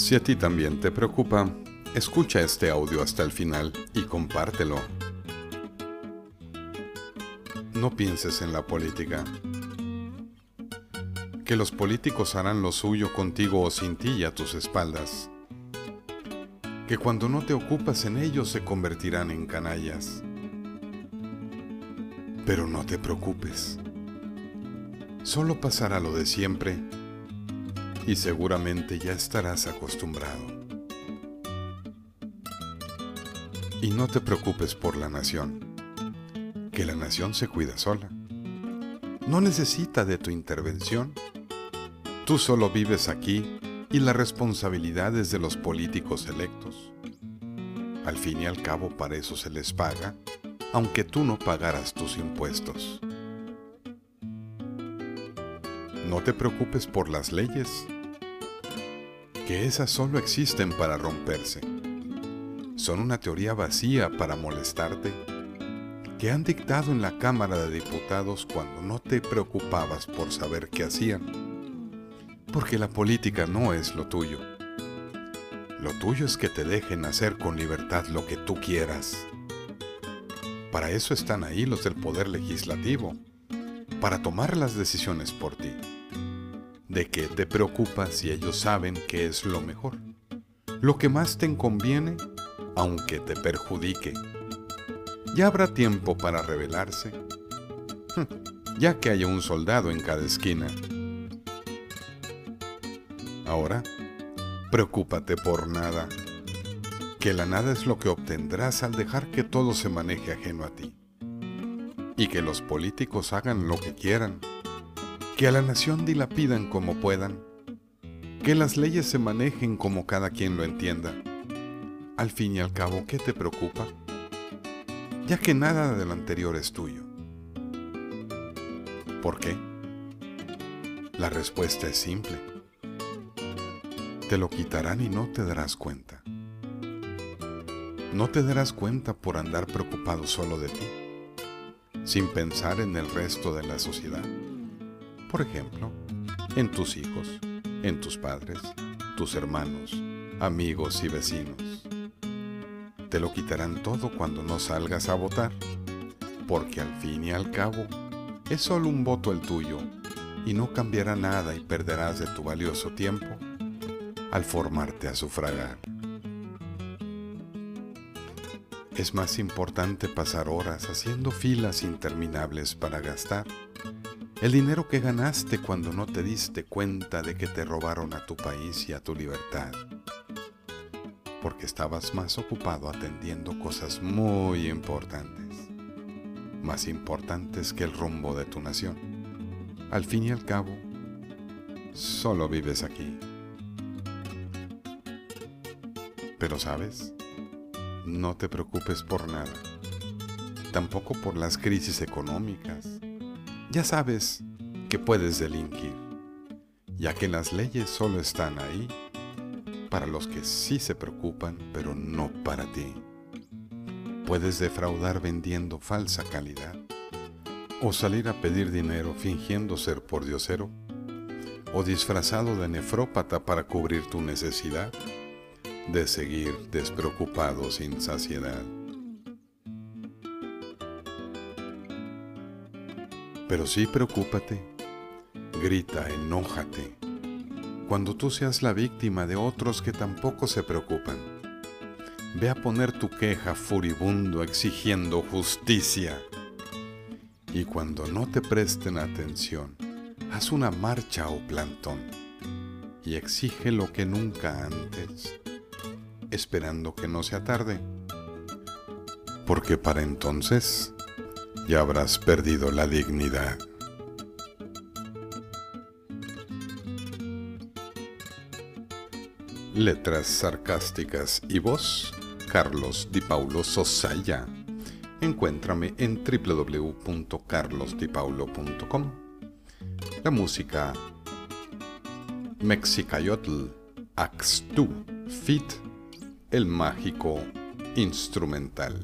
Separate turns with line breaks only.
Si a ti también te preocupa, escucha este audio hasta el final y compártelo. No pienses en la política. Que los políticos harán lo suyo contigo o sin ti y a tus espaldas. Que cuando no te ocupas en ellos se convertirán en canallas. Pero no te preocupes. Solo pasará lo de siempre y seguramente ya estarás acostumbrado. Y no te preocupes por la nación, que la nación se cuida sola. No necesita de tu intervención. Tú solo vives aquí y la responsabilidad es de los políticos electos. Al fin y al cabo para eso se les paga, aunque tú no pagaras tus impuestos. No te preocupes por las leyes, que esas solo existen para romperse. Son una teoría vacía para molestarte, que han dictado en la Cámara de Diputados cuando no te preocupabas por saber qué hacían. Porque la política no es lo tuyo. Lo tuyo es que te dejen hacer con libertad lo que tú quieras. Para eso están ahí los del Poder Legislativo, para tomar las decisiones por ti de qué te preocupa si ellos saben que es lo mejor, lo que más te conviene, aunque te perjudique. Ya habrá tiempo para rebelarse, ya que haya un soldado en cada esquina. Ahora, preocúpate por nada, que la nada es lo que obtendrás al dejar que todo se maneje ajeno a ti, y que los políticos hagan lo que quieran que a la nación dilapidan como puedan, que las leyes se manejen como cada quien lo entienda. Al fin y al cabo, ¿qué te preocupa? Ya que nada de lo anterior es tuyo. ¿Por qué? La respuesta es simple. Te lo quitarán y no te darás cuenta. No te darás cuenta por andar preocupado solo de ti, sin pensar en el resto de la sociedad por ejemplo, en tus hijos, en tus padres, tus hermanos, amigos y vecinos. Te lo quitarán todo cuando no salgas a votar, porque al fin y al cabo es solo un voto el tuyo y no cambiará nada y perderás de tu valioso tiempo al formarte a sufragar. Es más importante pasar horas haciendo filas interminables para gastar el dinero que ganaste cuando no te diste cuenta de que te robaron a tu país y a tu libertad. Porque estabas más ocupado atendiendo cosas muy importantes. Más importantes que el rumbo de tu nación. Al fin y al cabo, solo vives aquí. Pero sabes, no te preocupes por nada. Tampoco por las crisis económicas ya sabes que puedes delinquir, ya que las leyes solo están ahí para los que sí se preocupan, pero no para ti. Puedes defraudar vendiendo falsa calidad, o salir a pedir dinero fingiendo ser por diosero, o disfrazado de nefrópata para cubrir tu necesidad de seguir despreocupado sin saciedad. Pero sí preocúpate, grita, enójate, cuando tú seas la víctima de otros que tampoco se preocupan. Ve a poner tu queja furibundo exigiendo justicia. Y cuando no te presten atención, haz una marcha o plantón y exige lo que nunca antes, esperando que no sea tarde. Porque para entonces ya habrás perdido la dignidad. Letras sarcásticas y voz, Carlos Di Paulo Sosaya. Encuéntrame en www.carlosdipaulo.com. La música Mexicayotl Axtu Fit, el mágico instrumental.